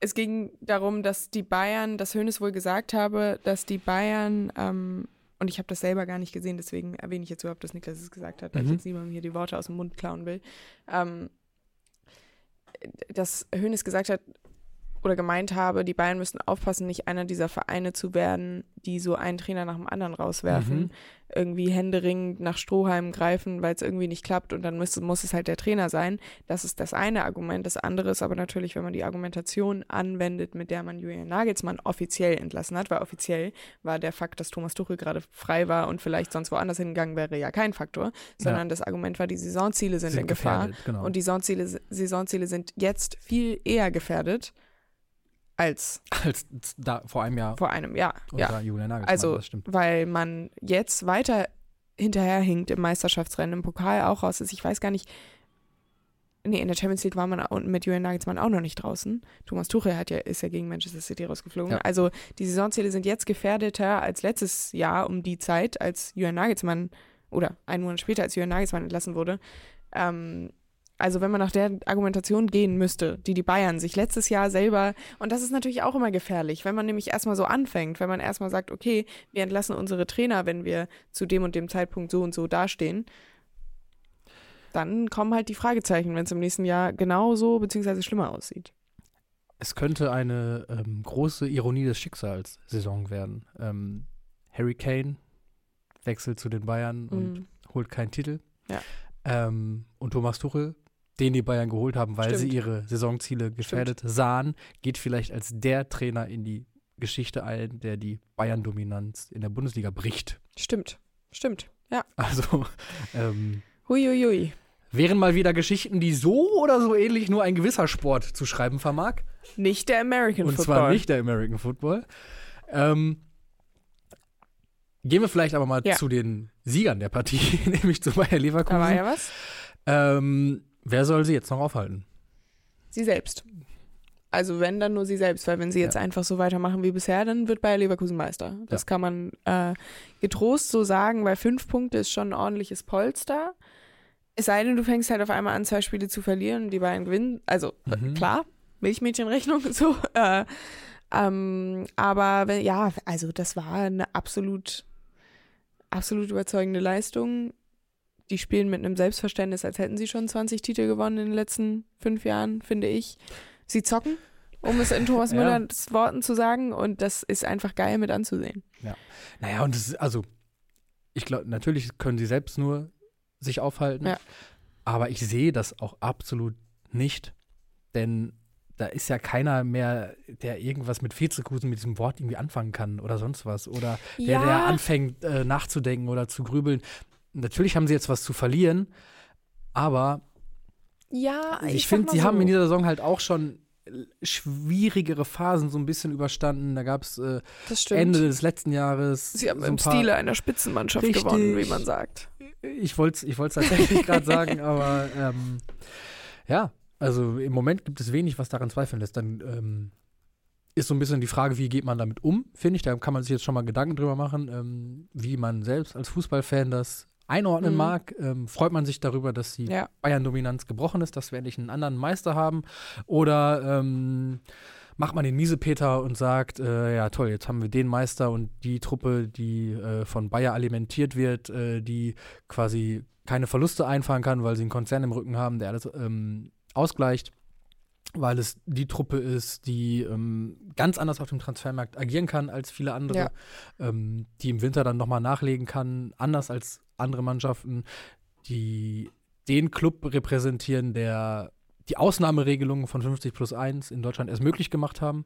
es ging darum, dass die Bayern, dass Hoeneß wohl gesagt habe, dass die Bayern, ähm, und ich habe das selber gar nicht gesehen, deswegen erwähne ich jetzt überhaupt, dass Niklas es gesagt hat, weil ich Mhm. jetzt niemandem hier die Worte aus dem Mund klauen will. Ähm, dass Hoeneß gesagt hat oder gemeint habe, die Bayern müssen aufpassen, nicht einer dieser Vereine zu werden, die so einen Trainer nach dem anderen rauswerfen, Mhm. irgendwie händeringend nach Strohhalmen greifen, weil es irgendwie nicht klappt und dann muss, muss es halt der Trainer sein. Das ist das eine Argument. Das andere ist aber natürlich, wenn man die Argumentation anwendet, mit der man Julian Nagelsmann offiziell entlassen hat, weil offiziell war der Fakt, dass Thomas Tuchel gerade frei war und vielleicht sonst woanders hingegangen wäre, ja kein Faktor, sondern das Argument war, die Saisonziele sind, in Gefahr. Genau. Und die Saisonziele, Saisonziele sind jetzt viel eher gefährdet als Als da vor einem Jahr vor einem Jahr. unter Ja, Julian Nagelsmann, also das stimmt. weil man jetzt weiter hinterherhinkt im Meisterschaftsrennen, im Pokal auch raus ist. Ich weiß gar nicht. Nee, in der Champions League war man au- mit Julian Nagelsmann auch noch nicht draußen. Thomas Tuchel hat ja, ist ja gegen Manchester City rausgeflogen. Ja. Also die Saisonziele sind jetzt gefährdeter als letztes Jahr um die Zeit, als Julian Nagelsmann oder einen Monat später, als Julian Nagelsmann entlassen wurde. Ähm, also wenn man nach der Argumentation gehen müsste, die die Bayern sich letztes Jahr selber, und das ist natürlich auch immer gefährlich, wenn man nämlich erstmal so anfängt, wenn man erstmal sagt, okay, wir entlassen unsere Trainer, wenn wir zu dem und dem Zeitpunkt so und so dastehen, dann kommen halt die Fragezeichen, wenn es im nächsten Jahr genauso beziehungsweise schlimmer aussieht. Es könnte eine ähm, große Ironie des Schicksals Saison werden. Ähm, Harry Kane wechselt zu den Bayern und Mhm. holt keinen Titel. Ja. Ähm, und Thomas Tuchel, den die Bayern geholt haben, weil sie Stimmt. ihre Saisonziele gefährdet sahen, geht vielleicht als der Trainer in die Geschichte ein, der die Bayern-Dominanz in der Bundesliga bricht. Stimmt, stimmt. Ja. Also (laughs) ähm, Huiuiui. wären mal wieder Geschichten, die so oder so ähnlich nur ein gewisser Sport zu schreiben vermag. Nicht der American Und Football. zwar nicht der American Football. Ähm, gehen wir vielleicht aber mal Ja. zu den Siegern der Partie, (laughs) nämlich zu Bayer Da war Leverkusen. ja was. Ähm, wer soll sie jetzt noch aufhalten? Sie selbst. Also wenn, dann nur sie selbst, weil wenn sie jetzt Ja. einfach so weitermachen wie bisher, dann wird Bayer Leverkusen Meister. Das Ja. kann man äh, getrost so sagen, weil fünf Punkte ist schon ein ordentliches Polster. Es sei denn, du fängst halt auf einmal an, zwei Spiele zu verlieren und die Bayern gewinnen. Also äh, Mhm. klar, Milchmädchenrechnung, (laughs) so. Äh, ähm, aber wenn, ja, also das war eine absolut, absolut überzeugende Leistung. Die spielen mit einem Selbstverständnis, als hätten sie schon 20 Titel gewonnen in den letzten fünf Jahren, finde ich. Sie zocken, um es in Thomas (laughs) Ja. Müllers Worten zu sagen, und das ist einfach geil mit anzusehen. Naja, und es ist, also, ich glaube, natürlich können sie selbst nur sich aufhalten. Ja. Aber ich sehe das auch absolut nicht, denn da ist ja keiner mehr, der irgendwas mit Vizekusen mit diesem Wort irgendwie anfangen kann oder sonst was. Oder der, der anfängt äh, nachzudenken oder zu grübeln. Natürlich haben sie jetzt was zu verlieren, aber ja, ich, sag finde, sie so. haben in dieser Saison halt auch schon schwierigere Phasen so ein bisschen überstanden. Da gab es äh. Ende des letzten Jahres. Sie haben so im ein Stile einer Spitzenmannschaft Richtig. gewonnen, wie man sagt. Ich wollte es ich wollt's tatsächlich gerade sagen, (laughs) aber ähm, ja, also im Moment gibt es wenig, was daran zweifeln lässt. Dann ähm, ist so ein bisschen die Frage, wie geht man damit um, finde ich. Da kann man sich jetzt schon mal Gedanken drüber machen, ähm, wie man selbst als Fußballfan das einordnen Mhm. mag. Ähm, freut man sich darüber, dass die Ja. Bayern-Dominanz gebrochen ist, dass wir endlich einen anderen Meister haben? Oder ähm, macht man den Miesepeter und sagt, äh, ja toll, jetzt haben wir den Meister und die Truppe, die äh, von Bayer alimentiert wird, äh, die quasi keine Verluste einfahren kann, weil sie einen Konzern im Rücken haben, der alles ähm, ausgleicht, weil es die Truppe ist, die ähm, ganz anders auf dem Transfermarkt agieren kann als viele andere, Ja. ähm, die im Winter dann nochmal nachlegen kann, anders als andere Mannschaften, die den Club repräsentieren, der die Ausnahmeregelungen von 50 plus 1 in Deutschland erst möglich gemacht haben.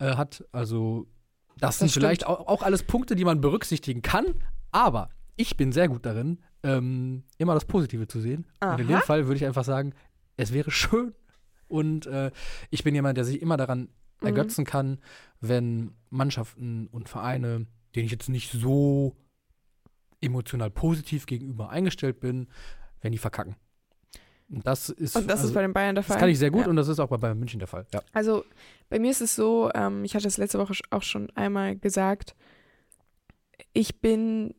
äh, hat. Also das, Das sind vielleicht auch, auch alles Punkte, die man berücksichtigen kann. Aber ich bin sehr gut darin, ähm, immer das Positive zu sehen. Und in dem. Fall würde ich einfach sagen, es wäre schön. Und äh, ich bin jemand, der sich immer daran Mhm. ergötzen kann, wenn Mannschaften und Vereine, denen ich jetzt nicht so emotional positiv gegenüber eingestellt bin, wenn die verkacken. Und das ist, Und das also, ist bei den Bayern der Fall. das kann ich sehr gut Ja. und das ist auch bei Bayern München der Fall. Ja. Also bei mir ist es so, ähm, ich hatte es letzte Woche auch schon einmal gesagt, ich bin,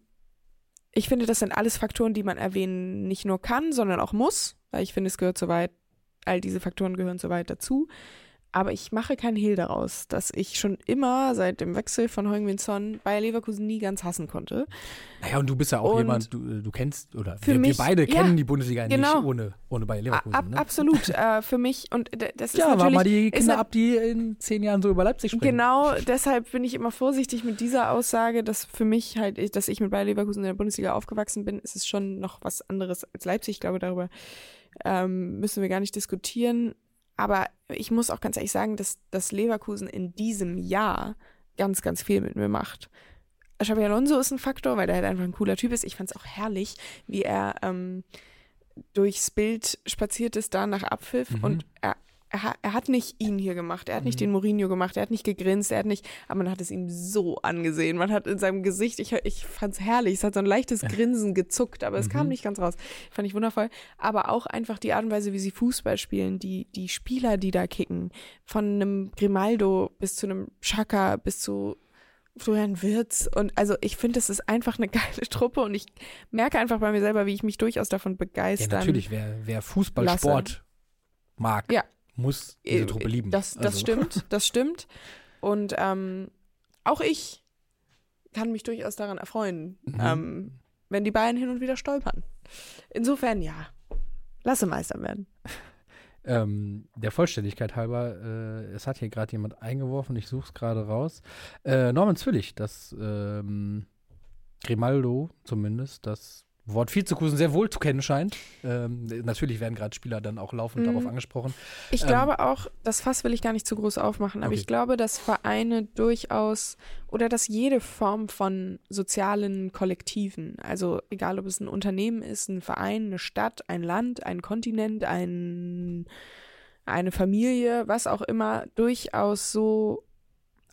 ich finde, das sind alles Faktoren, die man erwähnen nicht nur kann, sondern auch muss, weil ich finde, es gehört soweit, all diese Faktoren gehören soweit dazu. Aber ich mache keinen Hehl daraus, dass ich schon immer seit dem Wechsel von Heung-Min Son Bayer Leverkusen nie ganz hassen konnte. Naja, und du bist ja auch Und jemand, du, äh, du kennst, oder für wir, mich- wir beide ja, kennen die Bundesliga genau. nicht ohne, ohne Bayer Leverkusen. Ab, ne? Absolut, äh, für mich und das ist ja, war mal die Kinder ab, die in zehn Jahren so über Leipzig springen. Genau, deshalb bin ich immer vorsichtig mit dieser Aussage, dass für mich halt, dass ich mit Bayer Leverkusen in der Bundesliga aufgewachsen bin, ist es schon noch was anderes als Leipzig. Ich glaube, darüber ähm, müssen wir gar nicht diskutieren. Aber ich muss auch ganz ehrlich sagen, dass, dass Leverkusen in diesem Jahr ganz, ganz viel mit mir macht. Xabi Alonso ist ein Faktor, weil der halt einfach ein cooler Typ ist. Ich fand es auch herrlich, wie er ähm, durchs Bild spaziert ist, da nach Abpfiff. Mhm. Und er, er, ha- er hat nicht ihn hier gemacht, er hat nicht Mhm. den Mourinho gemacht, er hat nicht gegrinst, er hat nicht, aber man hat es ihm so angesehen. Man hat in seinem Gesicht, ich, ich fand es herrlich, es hat so ein leichtes Grinsen gezuckt, aber es kam Mhm. nicht ganz raus. Fand ich wundervoll. Aber auch einfach die Art und Weise, wie sie Fußball spielen, die, die Spieler, die da kicken, von einem Grimaldo bis zu einem Chaka bis zu Florian Wirtz und also ich finde, es ist einfach eine (laughs) geile Truppe und ich merke einfach bei mir selber, wie ich mich durchaus davon Ja, begeistern. natürlich, wer, wer Fußball, Lasse. Sport mag, Ja. Muss diese Äh, Truppe lieben. Das, das Also, stimmt, (laughs) das stimmt. Und ähm, auch ich kann mich durchaus daran erfreuen, Mhm. ähm, wenn die Bayern hin und wieder stolpern. Insofern ja, lasse Meister werden. Ähm, der Vollständigkeit halber, äh, es hat hier gerade jemand eingeworfen, ich suche es gerade raus. Äh, Norman Zwillig, das ähm, Grimaldo zumindest, das Wort Vizekusen sehr wohl zu kennen scheint. Ähm, natürlich werden gerade Spieler dann auch laufend Mhm. darauf angesprochen. Ich Ähm, glaube auch, das Fass will ich gar nicht zu groß aufmachen, aber Okay. ich glaube, dass Vereine durchaus oder dass jede Form von sozialen Kollektiven, also egal ob es ein Unternehmen ist, ein Verein, eine Stadt, ein Land, ein Kontinent, ein, eine Familie, was auch immer, durchaus so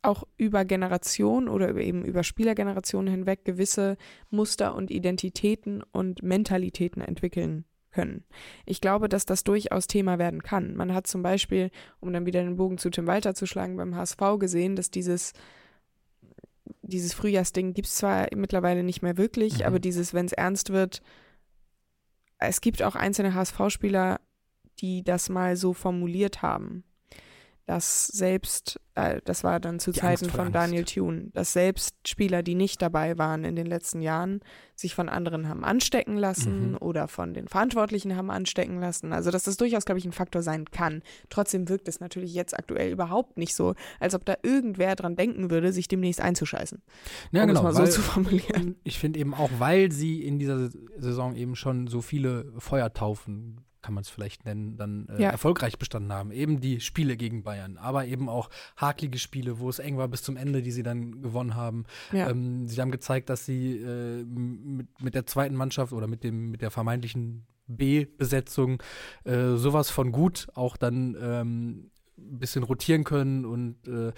auch über Generationen oder eben über Spielergenerationen hinweg gewisse Muster und Identitäten und Mentalitäten entwickeln können. Ich glaube, dass das durchaus Thema werden kann. Man hat zum Beispiel, um dann wieder den Bogen zu Tim Walter zu schlagen, beim HSV gesehen, dass dieses, dieses Frühjahrsding gibt es zwar mittlerweile nicht mehr wirklich, Mhm. aber dieses, wenn es ernst wird, es gibt auch einzelne HSV-Spieler, die das mal so formuliert haben. Dass selbst, äh, das war dann zu Die Zeiten Angst von der Daniel Angst. Thune, dass selbst Spieler, die nicht dabei waren in den letzten Jahren, sich von anderen haben anstecken lassen Mhm. oder von den Verantwortlichen haben anstecken lassen. Also dass das durchaus, glaube ich, ein Faktor sein kann. Trotzdem wirkt es natürlich jetzt aktuell überhaupt nicht so, als ob da irgendwer dran denken würde, sich demnächst einzuscheißen. Ja, um genau. es mal so weil- zu formulieren. Ich finde eben auch, weil sie in dieser Saison eben schon so viele Feuertaufen, kann man es vielleicht nennen, dann äh, Ja. erfolgreich bestanden haben. Eben die Spiele gegen Bayern, aber eben auch haklige Spiele, wo es eng war bis zum Ende, die sie dann gewonnen haben. Ja. Ähm, sie haben gezeigt, dass sie äh, mit, mit der zweiten Mannschaft oder mit, dem, mit der vermeintlichen B-Besetzung äh, sowas von gut auch dann ähm, ein bisschen rotieren können und äh,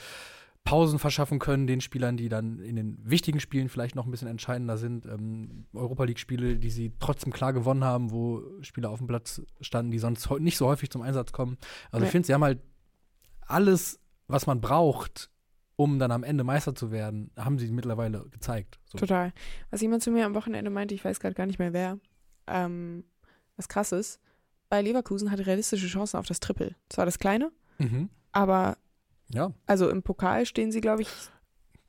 Pausen verschaffen können den Spielern, die dann in den wichtigen Spielen vielleicht noch ein bisschen entscheidender sind. Ähm, Europa League-Spiele, die sie trotzdem klar gewonnen haben, wo Spieler auf dem Platz standen, die sonst nicht so häufig zum Einsatz kommen. Also ich finde, sie haben halt alles, was man braucht, um dann am Ende Meister zu werden, haben sie mittlerweile gezeigt. So. Total. Was jemand zu mir am Wochenende meinte, ich weiß gerade gar nicht mehr wer, ähm, was krass ist, bei Leverkusen hat realistische Chancen auf das Triple. Zwar das kleine, Mhm. aber Ja. also im Pokal stehen sie, glaube ich,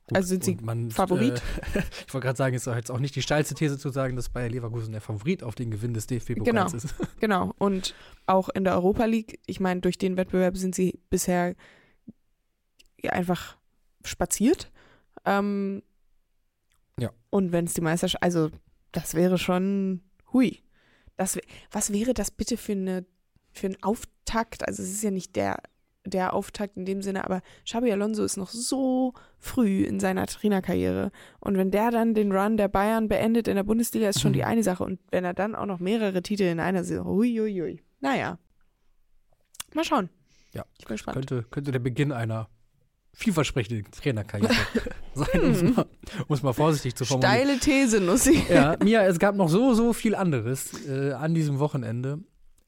Gut. Also sind sie man, Favorit? Äh, (laughs) ich wollte gerade sagen, ist doch jetzt auch nicht die steilste These zu sagen, dass Bayer Leverkusen der Favorit auf den Gewinn des DFB-Pokals Genau. ist. (laughs) genau. Und auch in der Europa League, ich meine, durch den Wettbewerb sind sie bisher einfach spaziert. Ähm, Ja. Und wenn es die Meisterschaft, also das wäre schon, hui. Das, was wäre das bitte für eine für einen Auftakt? Also es ist ja nicht der der Auftakt in dem Sinne, aber Xabi Alonso ist noch so früh in seiner Trainerkarriere. Und wenn der dann den Run der Bayern beendet in der Bundesliga, ist schon Mhm. die eine Sache. Und wenn er dann auch noch mehrere Titel in einer Saison, huiuiui. Naja. Mal schauen. Ja. Ich bin gespannt. Könnte, könnte der Beginn einer vielversprechenden Trainerkarriere (laughs) sein, um es mal, um es mal vorsichtig zu formulieren. Steile These, Nussi. Ja, Mia, es gab noch so, so viel anderes äh, an diesem Wochenende.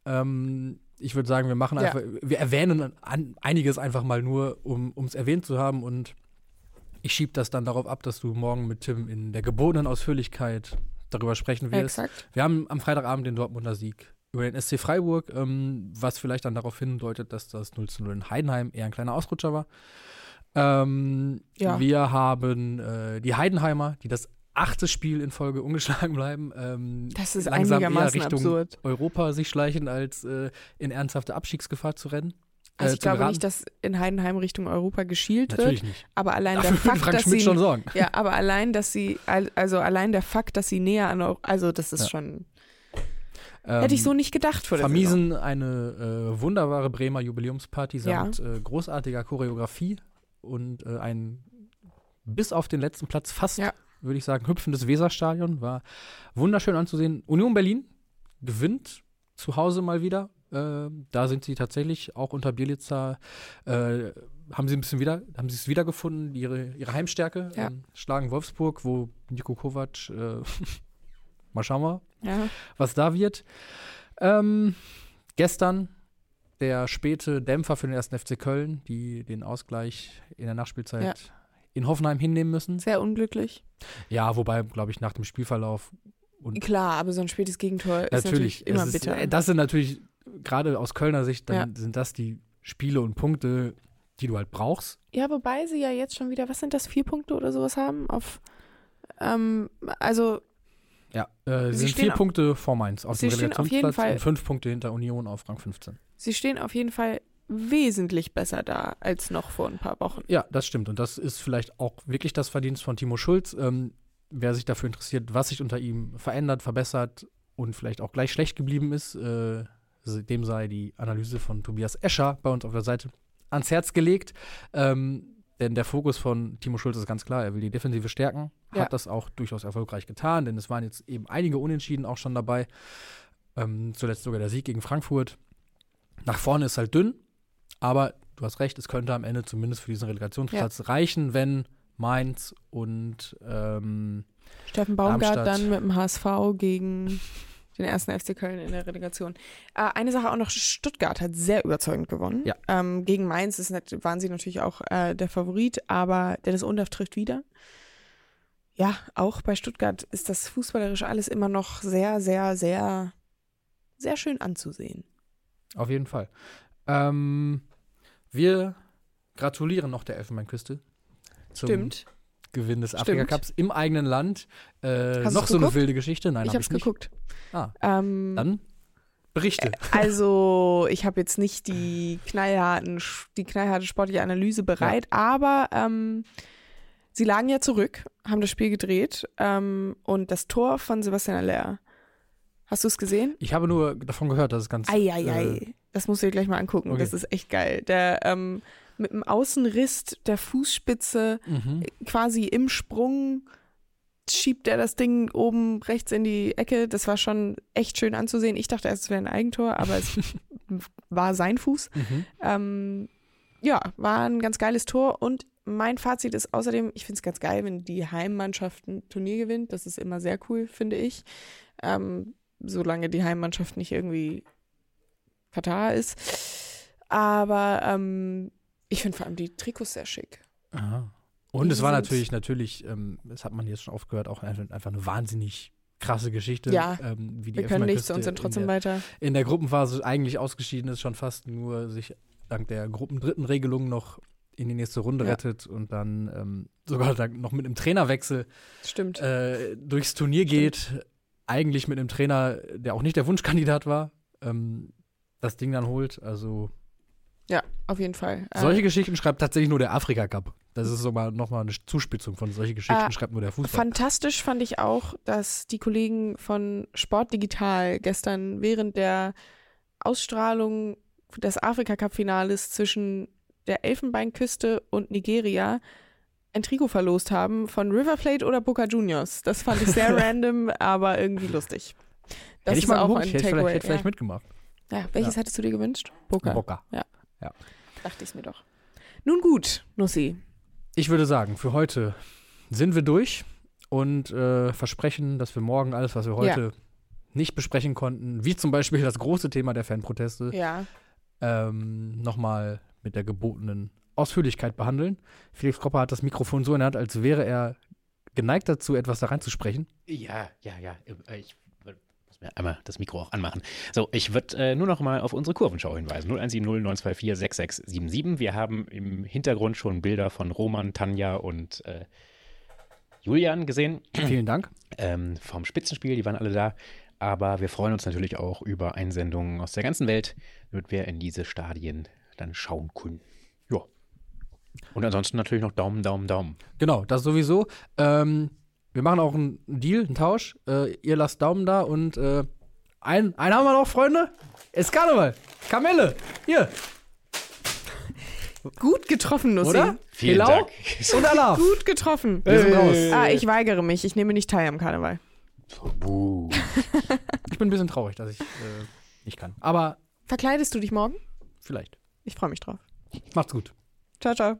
Ähm, ich würde sagen, wir machen Ja. einfach, wir erwähnen an, einiges einfach mal nur, um es erwähnt zu haben und ich schiebe das dann darauf ab, dass du morgen mit Tim in der gebotenen Ausführlichkeit darüber sprechen wirst. Exakt. Wir haben am Freitagabend den Dortmunder Sieg über den SC Freiburg, ähm, was vielleicht dann darauf hindeutet, dass das 0 zu 0 in Heidenheim eher ein kleiner Ausrutscher war. Ähm, Ja. Wir haben äh, die Heidenheimer, die das achte Spiel in Folge ungeschlagen bleiben. Ähm, Das ist langsam eher Richtung absurd. Europa sich schleichen, als äh, in ernsthafte Abstiegsgefahr zu rennen. Also äh, ich glaube nicht, dass in Heidenheim Richtung Europa geschielt wird, Natürlich nicht. aber allein Dafür (laughs) der Fakt, Frank dass Schmidt sie schon sorgen. ja, aber allein, dass sie al- also allein der Fakt, dass sie näher an Eu- also das ist Ja. schon Ähm, hätte ich so nicht gedacht vor der Saison. vermiesen eine äh, wunderbare Bremer Jubiläumsparty Ja. samt äh, großartiger Choreografie und äh, ein bis auf den letzten Platz fast, Ja. Würde ich sagen, hüpfendes Weserstadion. War wunderschön anzusehen. Union Berlin gewinnt zu Hause mal wieder. Äh, da sind sie tatsächlich auch unter Bielitzer, äh, haben sie ein bisschen wieder, haben sie es wiedergefunden, ihre, ihre Heimstärke. Ja. Ähm, schlagen Wolfsburg, wo Nico Kovac, äh, (laughs) mal schauen wir, Ja. was da wird. Ähm, gestern der späte Dämpfer für den ersten FC Köln, die den Ausgleich in der Nachspielzeit Ja. In Hoffenheim hinnehmen müssen. Sehr unglücklich. Ja, wobei, glaube ich, nach dem Spielverlauf und Klar, aber so ein spätes Gegentor ist natürlich, natürlich immer ist, bitter. äh, Das sind natürlich, gerade aus Kölner Sicht, dann Ja. sind das die Spiele und Punkte, die du halt brauchst. ja, wobei sie ja jetzt schon wieder, was sind das, vier Punkte oder sowas haben auf ähm, also Ja, äh, Sie sind vier auf- Punkte vor Mainz auf Sie dem stehen auf jeden Relegationsplatz Fall- und fünf Punkte hinter Union auf Rang 15. sie stehen auf jeden Fall wesentlich besser da als noch vor ein paar Wochen. Ja, das stimmt. Und das ist vielleicht auch wirklich das Verdienst von Timo Schulz. Ähm, wer sich dafür interessiert, was sich unter ihm verändert, verbessert und vielleicht auch gleich schlecht geblieben ist, äh, dem sei die Analyse von Tobias Escher bei uns auf der Seite ans Herz gelegt. Ähm, denn der Fokus von Timo Schulz ist ganz klar, er will die Defensive stärken, Ja. hat das auch durchaus erfolgreich getan, denn es waren jetzt eben einige Unentschieden auch schon dabei. Ähm, zuletzt sogar der Sieg gegen Frankfurt. Nach vorne ist halt dünn, aber du hast recht, es könnte am Ende zumindest für diesen Relegationsplatz reichen, wenn Mainz und ähm, Steffen Baumgart Darmstadt. dann mit dem HSV gegen den ersten FC Köln in der Relegation. Äh, eine Sache auch noch, Stuttgart hat sehr überzeugend gewonnen. Ja. Ähm, gegen Mainz ist, nat- waren sie natürlich auch äh, der Favorit, aber Dennis Undorf trifft wieder. Ja, auch bei Stuttgart ist das fußballerisch alles immer noch sehr, sehr, sehr, sehr schön anzusehen. auf jeden Fall. Ähm, wir gratulieren noch der Elfenbeinküste zum Stimmt. Gewinn des. Afrika-Cups im eigenen Land. Äh, noch so eine wilde Geschichte. Nein, ich habe nicht. geguckt. Ah, Ähm, dann Berichte. Also, ich habe jetzt nicht die knallharten, die knallharte sportliche Analyse bereit, aber ähm, sie lagen ja zurück, haben das Spiel gedreht ähm, und das Tor von Sebastian Aller. Hast du es gesehen? Ich habe nur davon gehört, dass es ganz. Eieiei. Äh, das musst du dir gleich mal angucken. okay. Das ist echt geil. Der ähm, mit dem Außenriss der Fußspitze mhm. quasi im Sprung schiebt er das Ding oben rechts in die Ecke. Das war schon echt schön anzusehen. Ich dachte erst, es wäre ein Eigentor, aber es (laughs) war sein Fuß. Mhm. Ähm, ja, war ein ganz geiles Tor und mein Fazit ist außerdem, ich finde es ganz geil, wenn die Heimmannschaft ein Turnier gewinnt. Das ist immer sehr cool, finde ich. Ähm, solange die Heimmannschaft nicht irgendwie Katar ist. Aber ähm, ich finde vor allem die Trikots sehr schick. Aha. Und Die es war natürlich, natürlich, ähm, das hat man jetzt schon oft gehört, auch einfach, einfach eine wahnsinnig krasse Geschichte. Ja, ähm, wie die Wir können nichts und sind trotzdem in der, weiter. in der Gruppenphase eigentlich ausgeschieden ist, schon fast nur sich dank der Gruppendrittenregelung noch in die nächste Runde Ja. rettet und dann ähm, sogar dann noch mit einem Trainerwechsel Stimmt. äh, durchs Turnier geht. Eigentlich mit einem Trainer, der auch nicht der Wunschkandidat war, ähm, das Ding dann holt. Also ja, auf jeden Fall. Äh, solche Geschichten schreibt tatsächlich nur der Afrika Cup. Das ist sogar nochmal eine Zuspitzung von solche Geschichten Äh, schreibt nur der Fußball. Fantastisch fand ich auch, dass die Kollegen von Sport Digital gestern während der Ausstrahlung des Afrika-Cup-Finales zwischen der Elfenbeinküste und Nigeria ein Trikot verlost haben von River Plate oder Boca Juniors. Das fand ich sehr (laughs) random, aber irgendwie lustig. Das hätte ich ist mal auch geguckt, ein ich hätte vielleicht, Takeaway. hätte vielleicht Ja. mitgemacht. Ja, welches Ja. hättest du dir gewünscht? Boca. Bocker. Dachte ich es mir doch. Nun gut, Nussi. Ich würde sagen, für heute sind wir durch und äh, versprechen, dass wir morgen alles, was wir heute nicht besprechen konnten, wie zum Beispiel das große Thema der Fanproteste, Ja. ähm, nochmal mit der gebotenen Ausführlichkeit behandeln. Felix Kropper hat das Mikrofon so in der Hand, als wäre er geneigt dazu, etwas da reinzusprechen. Ja, ja, ja. äh, Ich einmal das Mikro auch anmachen. So, ich würde äh, nur noch mal auf unsere Kurvenschau hinweisen. 0170 924 6677. Wir haben im Hintergrund schon Bilder von Roman, Tanja und äh, Julian gesehen Vielen Dank. ähm, vom Spitzenspiel. Die waren alle da. Aber wir freuen uns natürlich auch über Einsendungen aus der ganzen Welt, damit wir in diese Stadien dann schauen können. Ja. Und ansonsten natürlich noch Daumen, Daumen, Daumen. Genau, das sowieso. Ähm, wir machen auch einen Deal, einen Tausch. Äh, ihr lasst Daumen da und äh, ein, einen haben wir noch, Freunde. Es ist Karneval. Kamelle. Hier, (laughs) Gut getroffen, Nussi. oder? Vielen Helau Dank. Und Alarm. Gut getroffen. Wir sind raus. Ah, ich weigere mich. Ich nehme nicht teil am Karneval. Buh. (laughs) Ich bin ein bisschen traurig, dass ich äh, nicht kann. Aber Verkleidest du dich morgen? vielleicht. Ich freue mich drauf. Macht's gut. Ciao, ciao.